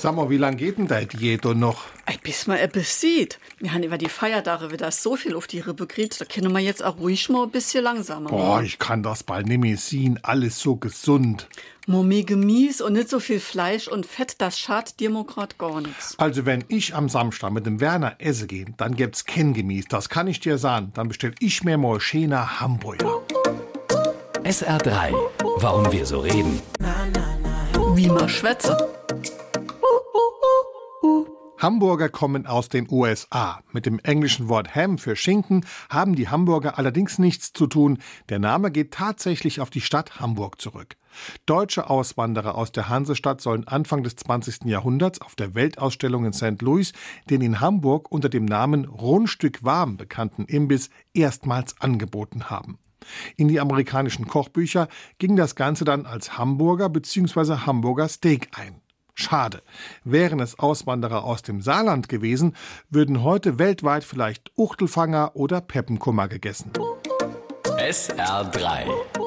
Sag mal, wie lange geht denn deine Diät noch? Bis man etwas sieht. Wir haben über die Feiertage wieder so viel auf die Rippe gekriegt, da können wir jetzt auch ruhig mal ein bisschen langsamer. Boah, ich kann das bald nicht mehr sehen. Alles so gesund. Mommy Gemüse und nicht so viel Fleisch und Fett, das schadet dir grad gar nichts. Also wenn ich am Samstag mit dem Werner essen gehe, dann gibt's kein Gemüse. Das kann ich dir sagen. Dann bestell ich mir mal schöner Hamburger. SR3. Warum wir so reden. Wie man schwätze. Hamburger kommen aus den USA. Mit dem englischen Wort Ham für Schinken haben die Hamburger allerdings nichts zu tun. Der Name geht tatsächlich auf die Stadt Hamburg zurück. Deutsche Auswanderer aus der Hansestadt sollen Anfang des 20. Jahrhunderts auf der Weltausstellung in St. Louis den in Hamburg unter dem Namen Rundstück warm bekannten Imbiss erstmals angeboten haben. In die amerikanischen Kochbücher ging das Ganze dann als Hamburger bzw. Hamburger Steak ein. Schade. Wären es Auswanderer aus dem Saarland gewesen, würden heute weltweit vielleicht Uchtelfanger oder Peppenkummer gegessen. SR3